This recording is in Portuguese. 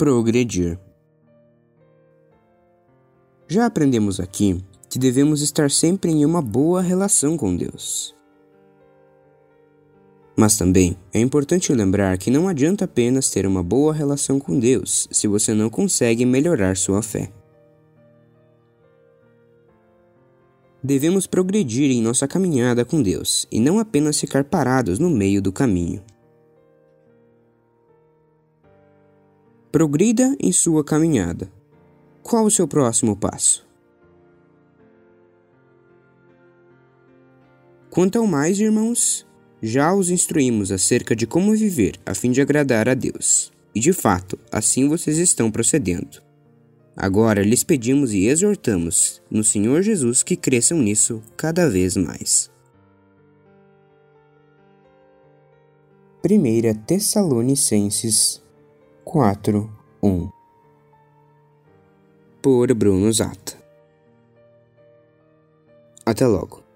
Progredir. Já aprendemos aqui que devemos estar sempre em uma boa relação com Deus. Mas também é importante lembrar que não adianta apenas ter uma boa relação com Deus se você não consegue melhorar sua fé. Devemos progredir em nossa caminhada com Deus e não apenas ficar parados no meio do caminho. Progrida em sua caminhada. Qual o seu próximo passo? Quanto ao mais, irmãos, já os instruímos acerca de como viver a fim de agradar a Deus. E de fato, assim vocês estão procedendo. Agora lhes pedimos e exortamos no Senhor Jesus que cresçam nisso cada vez mais. 1 Tessalonicenses 4, 1 Por Bruno Zata. Até logo.